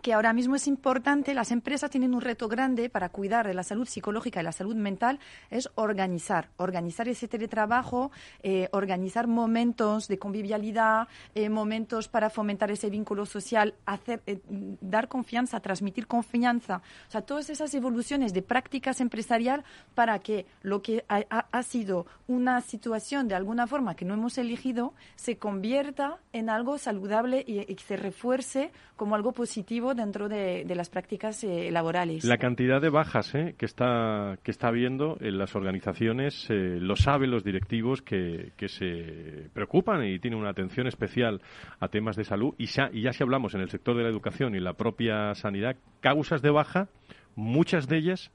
que ahora mismo es importante, las empresas tienen un reto grande para cuidar de la salud psicológica y la salud mental, es organizar, organizar ese teletrabajo, eh, organizar momentos de convivialidad, eh, momentos para fomentar ese vínculo social, hacer, eh, dar confianza, transmitir confianza, o sea, todas esas evoluciones de prácticas empresarial para que lo que ha, sido una situación de alguna forma que no hemos elegido se convierta en algo saludable y, y se refuerce como algo positivo dentro de, las prácticas eh, laborales. La cantidad de bajas eh, que está que está habiendo en las organizaciones eh, lo saben los directivos que, se preocupan y tienen una atención especial a temas de salud y ya, si hablamos en el sector de la educación y la propia sanidad, causas de baja, muchas de ellas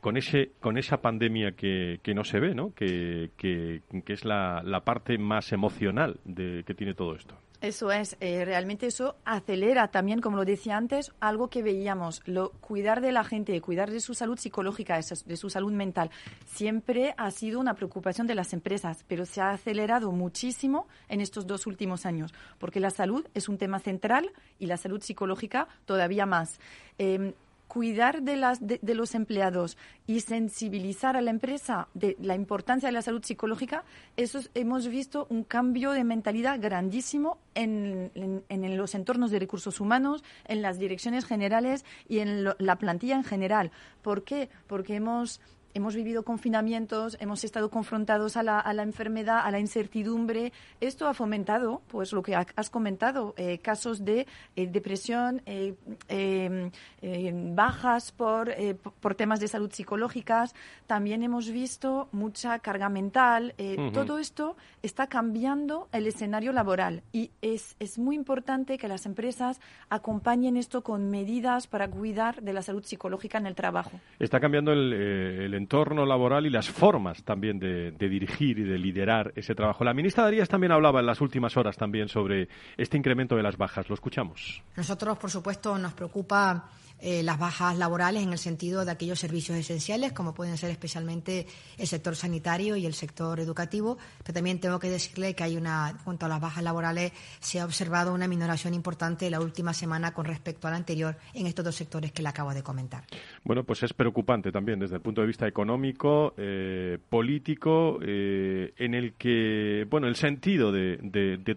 con ese con esa pandemia que, que no se ve, ¿no? Que, que, que es la, la parte más emocional de, que tiene todo esto. Eso es, eh, realmente eso acelera también, como lo decía antes, algo que veíamos, lo, cuidar de la gente, cuidar de su salud psicológica, de su salud mental, siempre ha sido una preocupación de las empresas, pero se ha acelerado muchísimo en estos dos últimos años, porque la salud es un tema central y la salud psicológica todavía más. Em, cuidar de, las, de, los empleados y sensibilizar a la empresa de la importancia de la salud psicológica, eso hemos visto un cambio de mentalidad grandísimo en, en, los entornos de recursos humanos, en las direcciones generales y en la plantilla en general. ¿Por qué? Porque hemos hemos vivido confinamientos, hemos estado confrontados a la, a la, enfermedad, a la incertidumbre. Esto ha fomentado, pues lo que has comentado, eh, casos de eh, depresión, eh, bajas por, por temas de salud psicológicas. También hemos visto mucha carga mental. Todo esto está cambiando el escenario laboral y es, es muy importante que las empresas acompañen esto con medidas para cuidar de la salud psicológica en el trabajo. Está cambiando el, el entorno laboral y las formas también de, dirigir y de liderar ese trabajo. La ministra Darías también hablaba en las últimas horas también sobre este incremento de las bajas. Lo escuchamos. Nosotros, por supuesto, nos preocupa eh, las bajas laborales en el sentido de aquellos servicios esenciales, como pueden ser especialmente el sector sanitario y el sector educativo. Pero también tengo que decirle que hay una, junto a las bajas laborales, se ha observado una minoración importante la última semana con respecto a la anterior en estos dos sectores que le acabo de comentar. Bueno, pues es preocupante también desde el punto de vista económico, eh, político, eh, en el que, bueno, el sentido de,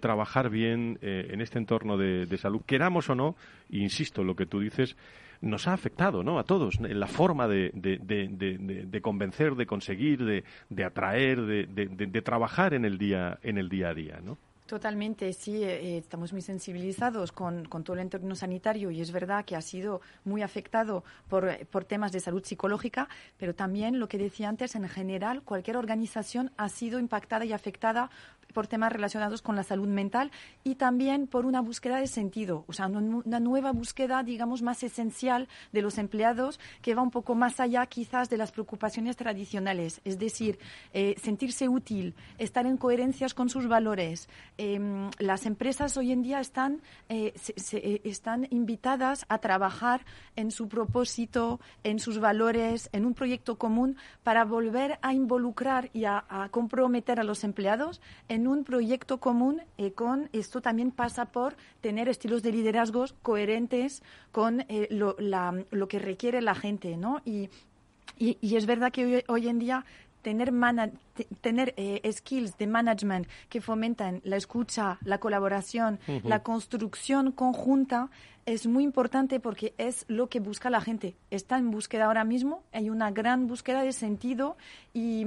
trabajar bien en este entorno de, de salud, queramos o no, insisto, lo que tú dices, nos ha afectado ¿no? a todos en la forma de, de, convencer, de conseguir, de, atraer, de, trabajar en el día, en el día a día. ¿no? Totalmente, sí, eh, estamos muy sensibilizados con, con, todo el entorno sanitario y es verdad que ha sido muy afectado por, por, temas de salud psicológica, pero también lo que decía antes, en general, cualquier organización ha sido impactada y afectada por temas relacionados con la salud mental y también por una búsqueda de sentido, o sea, una nueva búsqueda, digamos, más esencial de los empleados que va un poco más allá quizás de las preocupaciones tradicionales, es decir, eh, sentirse útil, estar en coherencias con sus valores. Em, las empresas hoy en día están, eh, eh, están invitadas a trabajar en su propósito, en sus valores, en un proyecto común para volver a involucrar y a, comprometer a los empleados un proyecto común eh, con esto también pasa por tener estilos de liderazgos coherentes con eh, lo, lo, que requiere la gente, ¿no? Y, y, es verdad que hoy, en día tener, tener eh, skills de management que fomentan la escucha, la colaboración, la construcción conjunta es muy importante porque es lo que busca la gente. Está en búsqueda ahora mismo, hay una gran búsqueda de sentido y,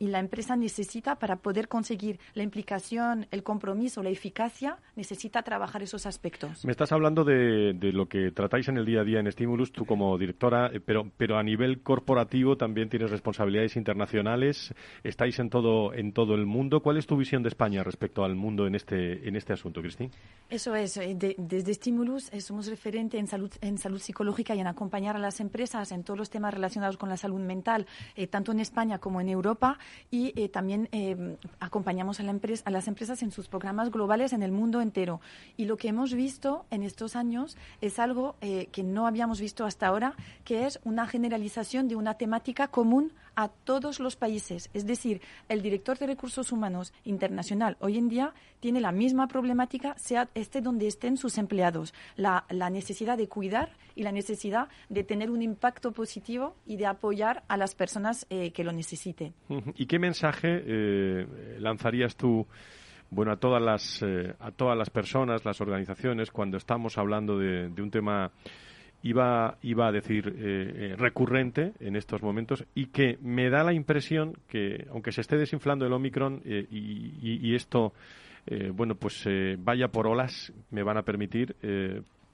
la empresa necesita, para poder conseguir la implicación, el compromiso, la eficacia, necesita trabajar esos aspectos. Me estás hablando de, lo que tratáis en el día a día en Stimulus, tú como directora, eh, pero, pero a nivel corporativo también tienes responsabilidades internacionales, estáis en todo, en todo el mundo. ¿Cuál es tu visión de España respecto al mundo en este, en este asunto, Cristín? Eso es, eh, desde Stimulus somos referente en salud, en salud psicológica y en acompañar a las empresas en todos los temas relacionados con la salud mental, eh, tanto en España como en Europa, y eh, también eh, acompañamos a, la empresa, a las empresas en sus programas globales en el mundo entero. Y lo que hemos visto en estos años es algo que no habíamos visto hasta ahora, que es una generalización de una temática común a todos los países. Es decir, el director de recursos humanos internacional hoy en día tiene la misma problemática, sea esté donde estén sus empleados. La, necesidad de cuidar y la necesidad de tener un impacto positivo y de apoyar a las personas eh, que lo necesiten. ¿Y qué mensaje eh, lanzarías tú? Bueno, a todas las eh, a todas las personas, las organizaciones, cuando estamos hablando de un tema iba, iba a decir eh, eh, recurrente en estos momentos y que me da la impresión que, aunque se esté desinflando el Omicron eh, y, esto, bueno, pues vaya por olas, me van a permitir,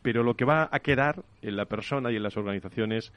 pero lo que va a quedar en la persona y en las organizaciones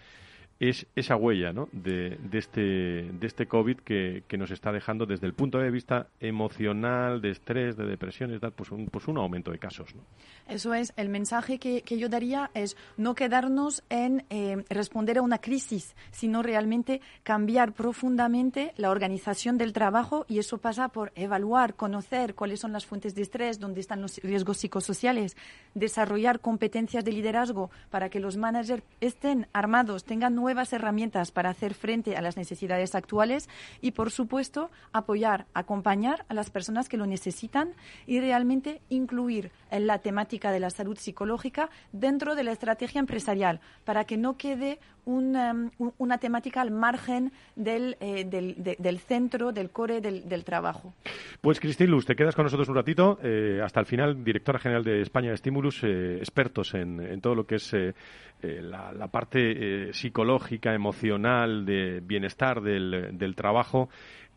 es esa huella ¿no? de, de, este, de este COVID que, que, nos está dejando desde el punto de vista emocional, de estrés, de depresiones, pues un, pues un aumento de casos. ¿no? Eso es, el mensaje que, que yo daría es no quedarnos en eh, responder a una crisis, sino realmente cambiar profundamente la organización del trabajo y eso pasa por evaluar, conocer cuáles son las fuentes de estrés, dónde están los riesgos psicosociales, desarrollar competencias de liderazgo para que los managers estén armados, tengan nuevas herramientas para hacer frente a las necesidades actuales y, por supuesto, apoyar, acompañar a las personas que lo necesitan y realmente incluir en la temática de la salud psicológica dentro de la estrategia empresarial para que no quede una, una temática al margen del, eh, del, centro, del core del, trabajo. Pues Cristín Luz, te quedas con nosotros un ratito, eh, hasta el final, directora general de España Stimulus, eh, expertos en, todo lo que es la, la, parte psicológica psicológica, emocional, de bienestar del, del trabajo,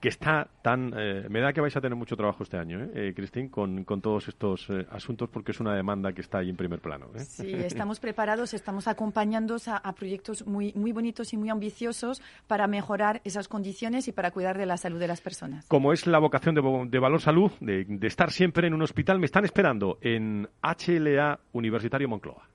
que está tan... Eh, me da que vais a tener mucho trabajo este año, ¿eh, eh Cristín, con, con, todos estos eh, asuntos, porque es una demanda que está ahí en primer plano. ¿eh? Sí, estamos preparados, estamos acompañando a, a, proyectos muy, muy bonitos y muy ambiciosos para mejorar esas condiciones y para cuidar de la salud de las personas. Como es la vocación de, de Valor Salud, de, de estar siempre en un hospital, me están esperando en HLA Universitario Moncloa.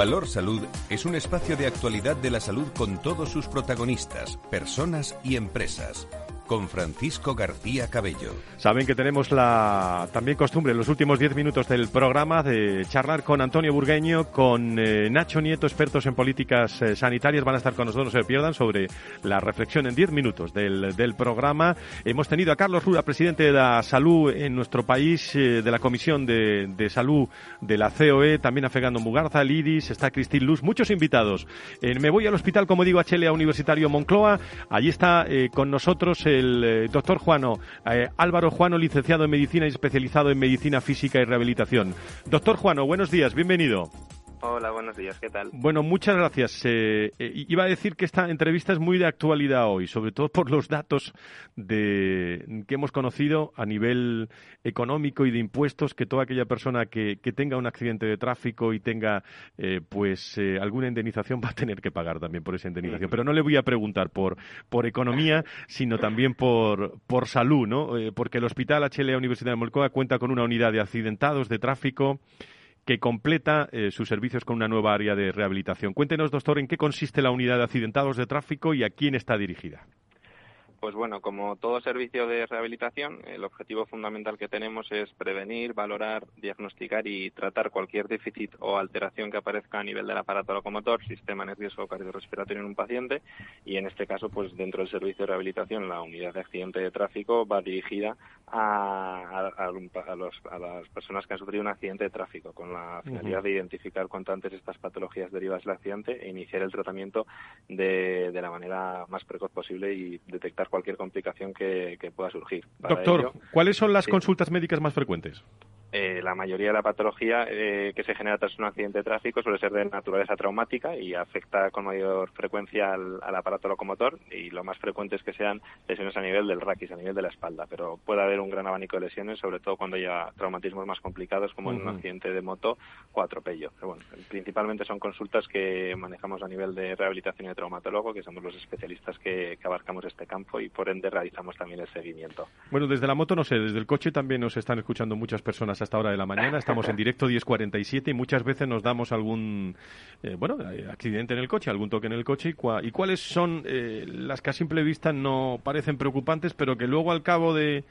Valor Salud es un espacio de actualidad de la salud con todos sus protagonistas, personas y empresas con Francisco García Cabello. Saben que tenemos la también costumbre en los últimos diez minutos del programa de charlar con Antonio Burgueño, con eh, Nacho Nieto, expertos en políticas eh, sanitarias. Van a estar con nosotros, no se pierdan, sobre la reflexión en diez minutos del, del, programa. Hemos tenido a Carlos Rura, presidente de la salud en nuestro país, eh, de la Comisión de, de, Salud de la COE, también a Fegando Mugarza, Lidis, está Cristín Luz, muchos invitados. me voy al hospital, como digo, a HLA Universitario Moncloa. Allí está con nosotros el eh, doctor Juano, eh, Álvaro Juano, licenciado en Medicina y especializado en Medicina Física y Rehabilitación. Doctor Juano, buenos días, bienvenido. Hola, buenos días, ¿qué tal? Bueno, muchas gracias. Eh, eh, iba a decir que esta entrevista es muy de actualidad hoy, sobre todo por los datos de, que hemos conocido a nivel económico y de impuestos, que toda aquella persona que, que tenga un accidente de tráfico y tenga eh, pues eh, alguna indemnización va a tener que pagar también por esa indemnización. Pero no le voy a preguntar por, por economía, sino también por, por salud, ¿no? Eh, porque el Hospital HLA Universidad de Molcoa cuenta con una unidad de accidentados de tráfico que completa eh, sus servicios con una nueva área de rehabilitación. Cuéntenos, doctor, en qué consiste la unidad de accidentados de tráfico y a quién está dirigida. Pues bueno, como todo servicio de rehabilitación, el objetivo fundamental que tenemos es prevenir, valorar, diagnosticar y tratar cualquier déficit o alteración que aparezca a nivel del aparato locomotor, sistema nervioso o cardiorrespiratorio en un paciente y en este caso, pues dentro del servicio de rehabilitación, la unidad de accidente de tráfico va dirigida a, a, a, los, a las personas que han sufrido un accidente de tráfico con la finalidad uh -huh. de identificar cuanto antes estas patologías derivadas del accidente e iniciar el tratamiento de, de la manera más precoz posible y detectar cualquier complicación que, que pueda surgir. Para Doctor, ello, ¿cuáles son las sí. consultas médicas más frecuentes? Eh, la mayoría de la patología eh, que se genera tras un accidente de tráfico suele ser de naturaleza traumática y afecta con mayor frecuencia al, al, aparato locomotor y lo más frecuente es que sean lesiones a nivel del raquis, a nivel de la espalda, pero puede haber un gran abanico de lesiones, sobre todo cuando haya traumatismos más complicados como uh -huh. en un accidente de moto o atropello. Pero bueno, principalmente son consultas que manejamos a nivel de rehabilitación y de traumatólogo, que somos los especialistas que, que abarcamos este campo y por ende realizamos también el seguimiento. Bueno, desde la moto no sé, desde el coche también nos están escuchando muchas personas a esta hora de la mañana. Estamos en directo 10.47 y muchas veces nos damos algún, eh, bueno, accidente en el coche, algún toque en el coche. ¿Y, cua y cuáles son eh, las que a simple vista no parecen preocupantes, pero que luego al cabo de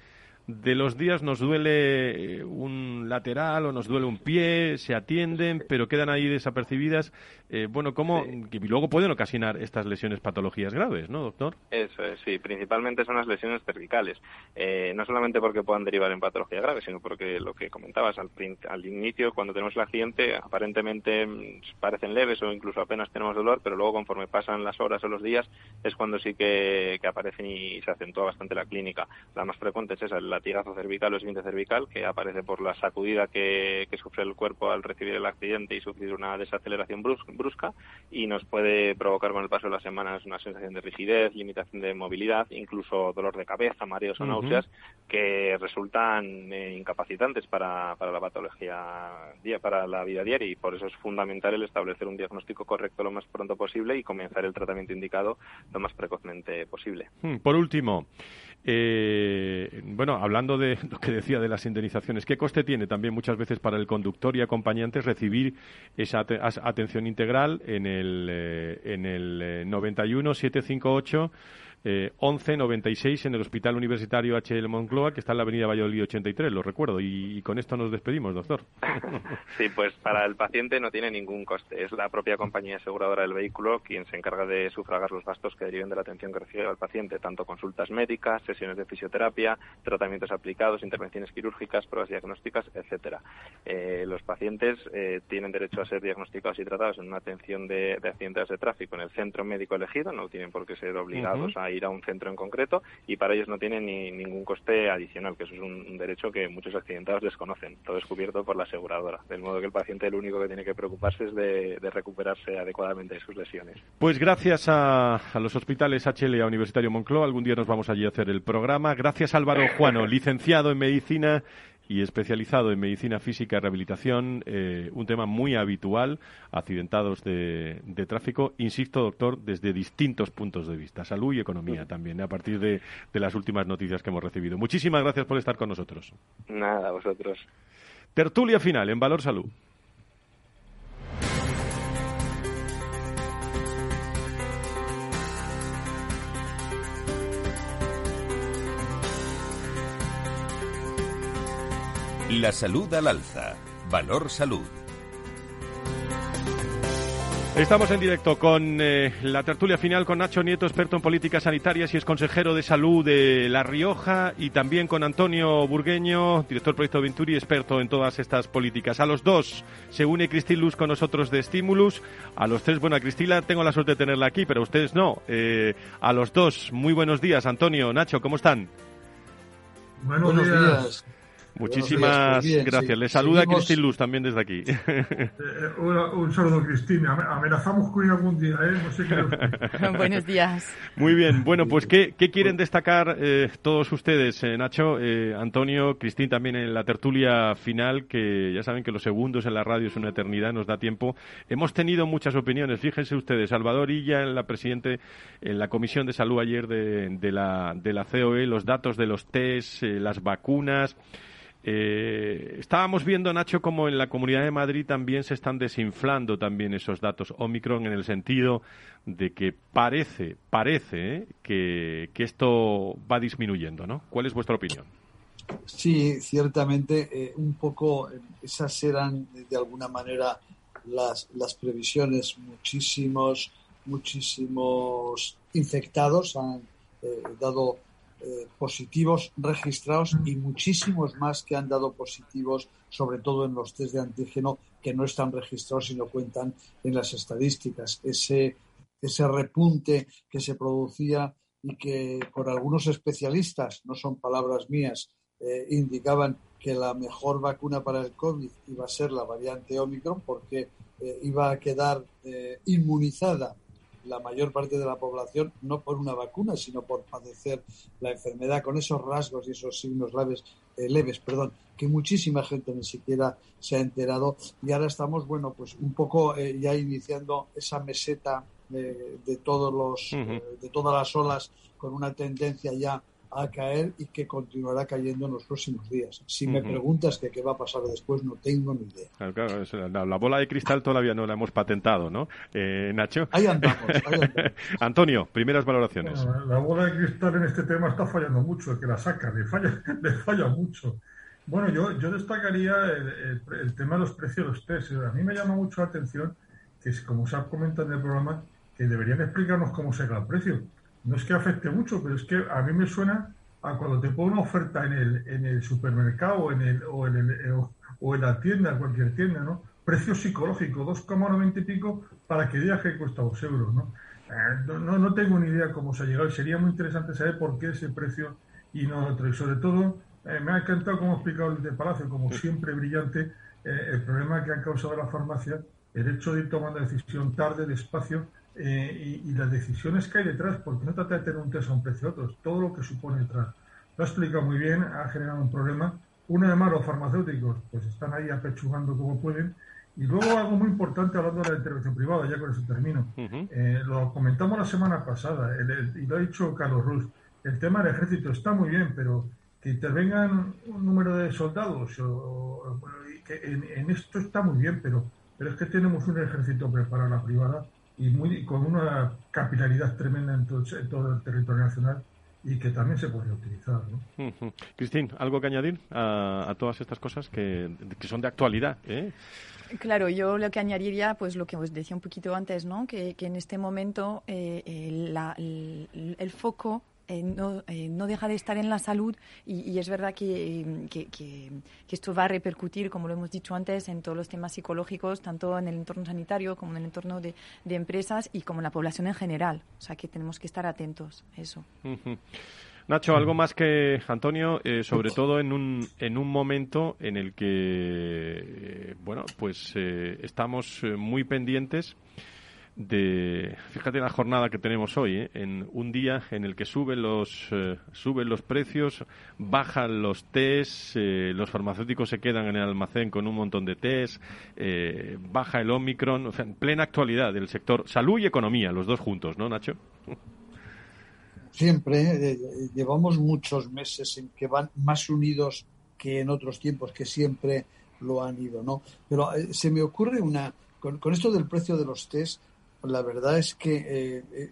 de los días nos duele eh, un lateral o nos duele un pie, se atienden, pero quedan ahí desapercibidas. Eh, bueno, ¿cómo? Y luego pueden ocasionar estas lesiones patologías graves, ¿no, doctor? Eso es, sí. Principalmente son las lesiones cervicales. Eh, no solamente porque puedan derivar en patología grave, sino porque lo que comentabas al, al inicio, cuando tenemos el accidente, aparentemente mm, parecen leves o incluso apenas tenemos dolor, pero luego conforme pasan las horas o los días es cuando sí que, que aparecen y se acentúa bastante la clínica. La más frecuente es esa, el latigazo cervical o esguince cervical, que aparece por la sacudida que, que, sufre el cuerpo al recibir el accidente y sufrir una desaceleración brusca y nos puede provocar con el paso de las semanas una sensación de rigidez, limitación de movilidad, incluso dolor de cabeza, mareos o uh -huh. náuseas, que resultan eh, incapacitantes para, para la patología, para la vida diaria y por eso es fundamental el establecer un diagnóstico correcto lo más pronto posible y comenzar el tratamiento indicado lo más precozmente posible. Hmm, por último, eh, bueno, hablando de lo que decía de las indemnizaciones, ¿qué coste tiene también muchas veces para el conductor y acompañantes recibir esa atención integral en el, eh, en el 91 758 eh, 1196 en el Hospital Universitario HL Moncloa, que está en la Avenida Valladolid 83, lo recuerdo. Y, con esto nos despedimos, doctor. sí, pues para el paciente no tiene ningún coste. Es la propia compañía aseguradora del vehículo quien se encarga de sufragar los gastos que deriven de la atención que recibe el paciente, tanto consultas médicas, sesiones de fisioterapia, tratamientos aplicados, intervenciones quirúrgicas, pruebas diagnósticas, etcétera. Eh, los pacientes eh, tienen derecho a ser diagnosticados y tratados en una atención de, accidentes de tráfico en el centro médico elegido, no tienen por qué ser obligados a ir a un centro en concreto y para ellos no tienen ni, ningún coste adicional, que eso es un, derecho que muchos accidentados desconocen. Todo es cubierto por la aseguradora, del modo que el paciente lo único que tiene que preocuparse es de, recuperarse adecuadamente de sus lesiones. Pues gracias a, los hospitales HL a Universitario Moncloa, algún día nos vamos allí a hacer el programa. Gracias Álvaro Juano, licenciado en medicina y especializado en medicina física y rehabilitación, eh, un tema muy habitual, accidentados de, tráfico, insisto, doctor, desde distintos puntos de vista, salud y economía también, a partir de, de las últimas noticias que hemos recibido. Muchísimas gracias por estar con nosotros. Nada, vosotros. Tertulia final en Valor Salud. La salud al alza. Valor Salud. Estamos en directo con eh, la tertulia final con Nacho Nieto, experto en políticas sanitarias y es consejero de salud de La Rioja, y también con Antonio Burgueño, director del proyecto Venturi, experto en todas estas políticas. A los dos se une Cristina Luz con nosotros de Stimulus. A los tres, bueno, a Cristina tengo la suerte de tenerla aquí, pero ustedes no. Eh, a los dos, muy buenos días. Antonio, Nacho, ¿cómo están? Buenos, días. Muchísimas pues gracias. Le saluda Cristina Luz también desde aquí. Eh, eh, un, saludo, Cristina. Amenazamos con ir algún día, ¿eh? No sé qué... Buenos días. Muy bien. Bueno, pues ¿qué, qué quieren destacar eh, todos ustedes, Nacho, Antonio, Cristina también en la tertulia final, que ya saben que los segundos en la radio es una eternidad, nos da tiempo. Hemos tenido muchas opiniones. Fíjense ustedes, Salvador Illa, en la presidente, en la Comisión de Salud ayer de, de, la, de la COE, los datos de los test, las vacunas. Eh, estábamos viendo, Nacho, como en la Comunidad de Madrid también se están desinflando también esos datos Omicron en el sentido de que parece, parece eh, que, esto va disminuyendo, ¿no? ¿Cuál es vuestra opinión? Sí, ciertamente, eh, un poco esas eran de alguna manera las, las previsiones. Muchísimos, muchísimos infectados han dado eh, positivos registrados y muchísimos más que han dado positivos, sobre todo en los test de antígeno que no están registrados y no cuentan en las estadísticas. Ese, ese repunte que se producía y que por algunos especialistas, no son palabras mías, eh, indicaban que la mejor vacuna para el COVID iba a ser la variante Omicron porque eh, iba a quedar inmunizada la mayor parte de la población no por una vacuna, sino por padecer la enfermedad con esos rasgos y esos signos leves, eh, leves perdón, que muchísima gente ni siquiera se ha enterado. Y ahora estamos, bueno, pues un poco eh, ya iniciando esa meseta eh, de todos los, de todas las olas con una tendencia ya a caer y que continuará cayendo en los próximos días. Si me preguntas que qué va a pasar después, no tengo ni idea. la, bola de cristal todavía no la hemos patentado, ¿no? Eh, Nacho. Ahí andamos, Antonio, primeras valoraciones. la bola de cristal en este tema está fallando mucho, el que la saca le falla, le falla mucho. Bueno, yo, yo destacaría el, tema de los precios de los test. A mí me llama mucho la atención que, como se ha comentado en el programa, que deberían explicarnos cómo se el precio no es que afecte mucho, pero es que a mí me suena a cuando te pongo una oferta en el, en el supermercado o en, el, o, en el, eh, o en la tienda, cualquier tienda, ¿no? Precio psicológico, 2,90 y pico para que digas que cuesta 2 euros, eh, ¿no? no, no tengo ni idea cómo se ha llegado y sería muy interesante saber por qué ese precio y no otro. Y sobre todo, eh, me ha encantado como ha explicado el de Palacio, como siempre brillante, el problema que ha causado la farmacia, el hecho de ir tomando decisión tarde, despacio, eh, y, las decisiones que hay detrás, porque no trata de tener un test a un precio otro, todo lo que supone detrás. Lo ha explicado muy bien, ha generado un problema. Uno de más, los farmacéuticos, pues están ahí apechugando como pueden. Y luego algo muy importante hablando de la intervención privada, ya con eso termino. Eh, lo comentamos la semana pasada y lo ha dicho Carlos Ruz. El tema del ejército está muy bien, pero que intervengan un número de soldados que en, esto está muy bien, pero, pero es que tenemos un ejército preparado a la privada y muy, con una capilaridad tremenda en todo, el territorio nacional y que también se podría utilizar. ¿no? Cristín, ¿algo que añadir a, todas estas cosas que, son de actualidad? ¿eh? Claro, yo lo que añadiría, pues lo que os decía un poquito antes, ¿no? que, en este momento eh, el, foco eh, no, eh, no, deja de estar en la salud y, es verdad que, que, esto va a repercutir, como lo hemos dicho antes, en todos los temas psicológicos, tanto en el entorno sanitario como en el entorno de, empresas y como en la población en general. O sea que tenemos que estar atentos a eso. Nacho, algo más que Antonio, eh, sobre todo en un, en un momento en el que, bueno, pues estamos muy pendientes de fíjate la jornada que tenemos hoy ¿eh? en un día en el que suben los eh, suben los precios bajan los test eh, los farmacéuticos se quedan en el almacén con un montón de test baja el omicron o sea en plena actualidad del sector salud y economía los dos juntos no Nacho siempre llevamos muchos meses en que van más unidos que en otros tiempos que siempre lo han ido no pero se me ocurre una con, con esto del precio de los test la verdad es que eh, eh,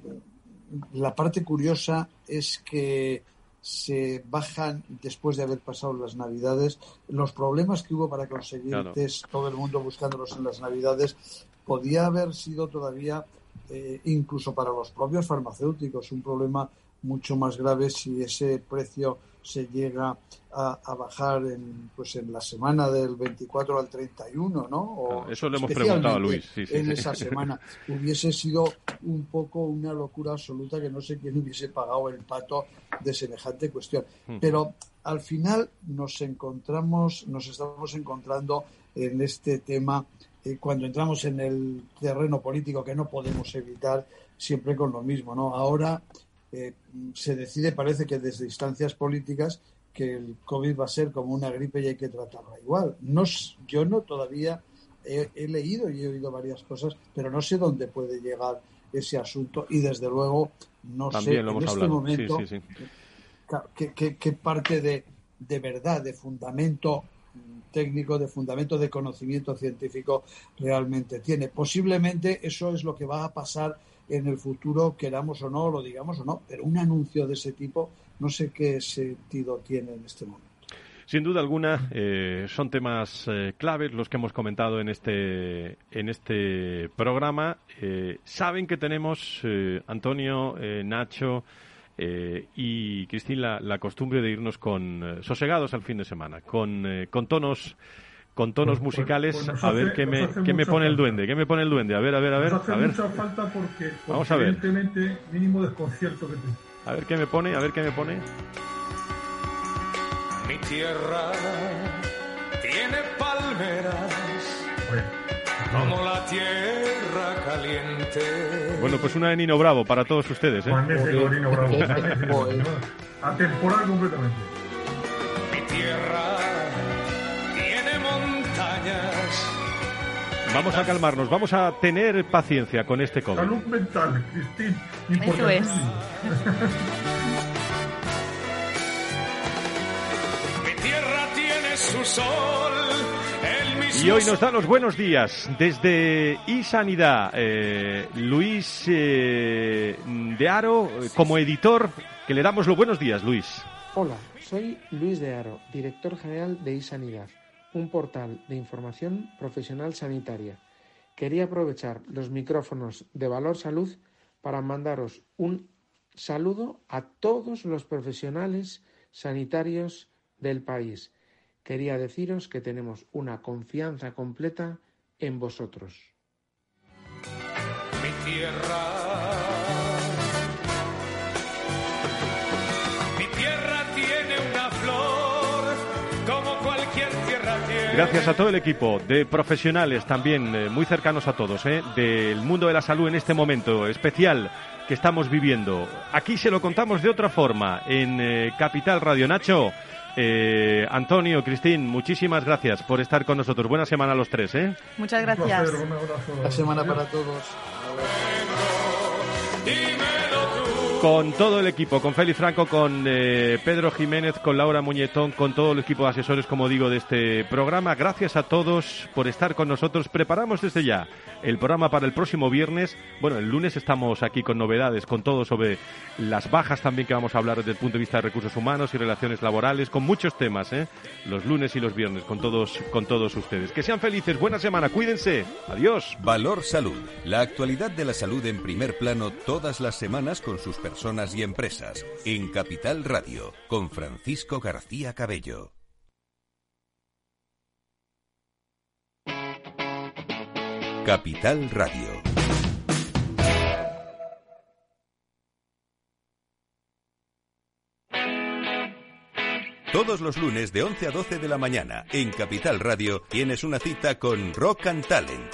la parte curiosa es que se bajan después de haber pasado las navidades. Los problemas que hubo para conseguir test, todo el mundo buscándolos en las navidades, podía haber sido todavía, eh, incluso para los propios farmacéuticos, un problema mucho más grave si ese precio se llega a, bajar en, pues en la semana del 24 al 31, ¿no? O eso le hemos preguntado a Luis. en esa semana hubiese sido un poco una locura absoluta que no sé quién hubiese pagado el pato de semejante cuestión. Pero al final nos encontramos, nos estamos encontrando en este tema eh, cuando entramos en el terreno político que no podemos evitar siempre con lo mismo, ¿no? Ahora eh, se decide, parece que desde instancias políticas, que el COVID va a ser como una gripe y hay que tratarla igual. No, yo no todavía he, leído y he oído varias cosas, pero no sé dónde puede llegar ese asunto y desde luego no sé en este momento Qué, parte de, de verdad, de fundamento técnico, de fundamento de conocimiento científico realmente tiene. Posiblemente eso es lo que va a pasar en el futuro, queramos o no, lo digamos o no, pero un anuncio de ese tipo no sé qué sentido tiene en este momento. Sin duda alguna, eh, son temas eh, claves los que hemos comentado en este, en este programa. Eh, saben que tenemos, Antonio, Nacho y Cristina, la, costumbre de irnos con sosegados al fin de semana, con, con tonos con tonos pues, pues, musicales pues a ver qué me, qué me pone el duende, qué me pone el duende, a ver, a ver, a ver. Nos hace a ver. mucha falta porque, Vamos a ver. evidentemente mínimo desconcierto que tiene. A ver qué me pone, a ver qué me pone. Mi tierra tiene palmeras como la tierra caliente. Bueno, pues una de Nino Bravo para todos ustedes, ¿eh? Magnífico, Nino Bravo. Atemporal completamente. Vamos a calmarnos, vamos a tener paciencia con este COVID. Salud mental, Cristín. Eso es. Mi tierra tiene su sol. Y hoy nos da los buenos días desde iSanidad. Eh, Luis eh, de Aro, como editor, que le damos los buenos días, Luis. Hola, soy Luis de Aro, director general de iSanidad un portal de información profesional sanitaria. Quería aprovechar los micrófonos de Valor Salud para mandaros un saludo a todos los profesionales sanitarios del país. Quería deciros que tenemos una confianza completa en vosotros. Gracias a todo el equipo de profesionales también eh, muy cercanos a todos, eh, del mundo de la salud en este momento especial que estamos viviendo. Aquí se lo contamos de otra forma en eh, Capital Radio Nacho. Antonio, Cristín, muchísimas gracias por estar con nosotros. Buena semana a los tres. Muchas gracias. Buena semana para todos. Con todo el equipo, con Félix Franco, con eh, Pedro Jiménez, con Laura Muñetón, con todo el equipo de asesores, como digo, de este programa. Gracias a todos por estar con nosotros. Preparamos desde ya el programa para el próximo viernes. Bueno, el lunes estamos aquí con novedades, con todo sobre las bajas también que vamos a hablar desde el punto de vista de recursos humanos y relaciones laborales, con muchos temas, ¿eh? los lunes y los viernes, con todos, con todos ustedes. Que sean felices, buena semana, cuídense. Adiós. Valor Salud. La actualidad de la salud en primer plano todas las semanas con sus personas y empresas. En Capital Radio, con Francisco García Cabello. Capital Radio. Todos los lunes de 11 a 12 de la mañana en Capital Radio tienes una cita con Rock and Talent,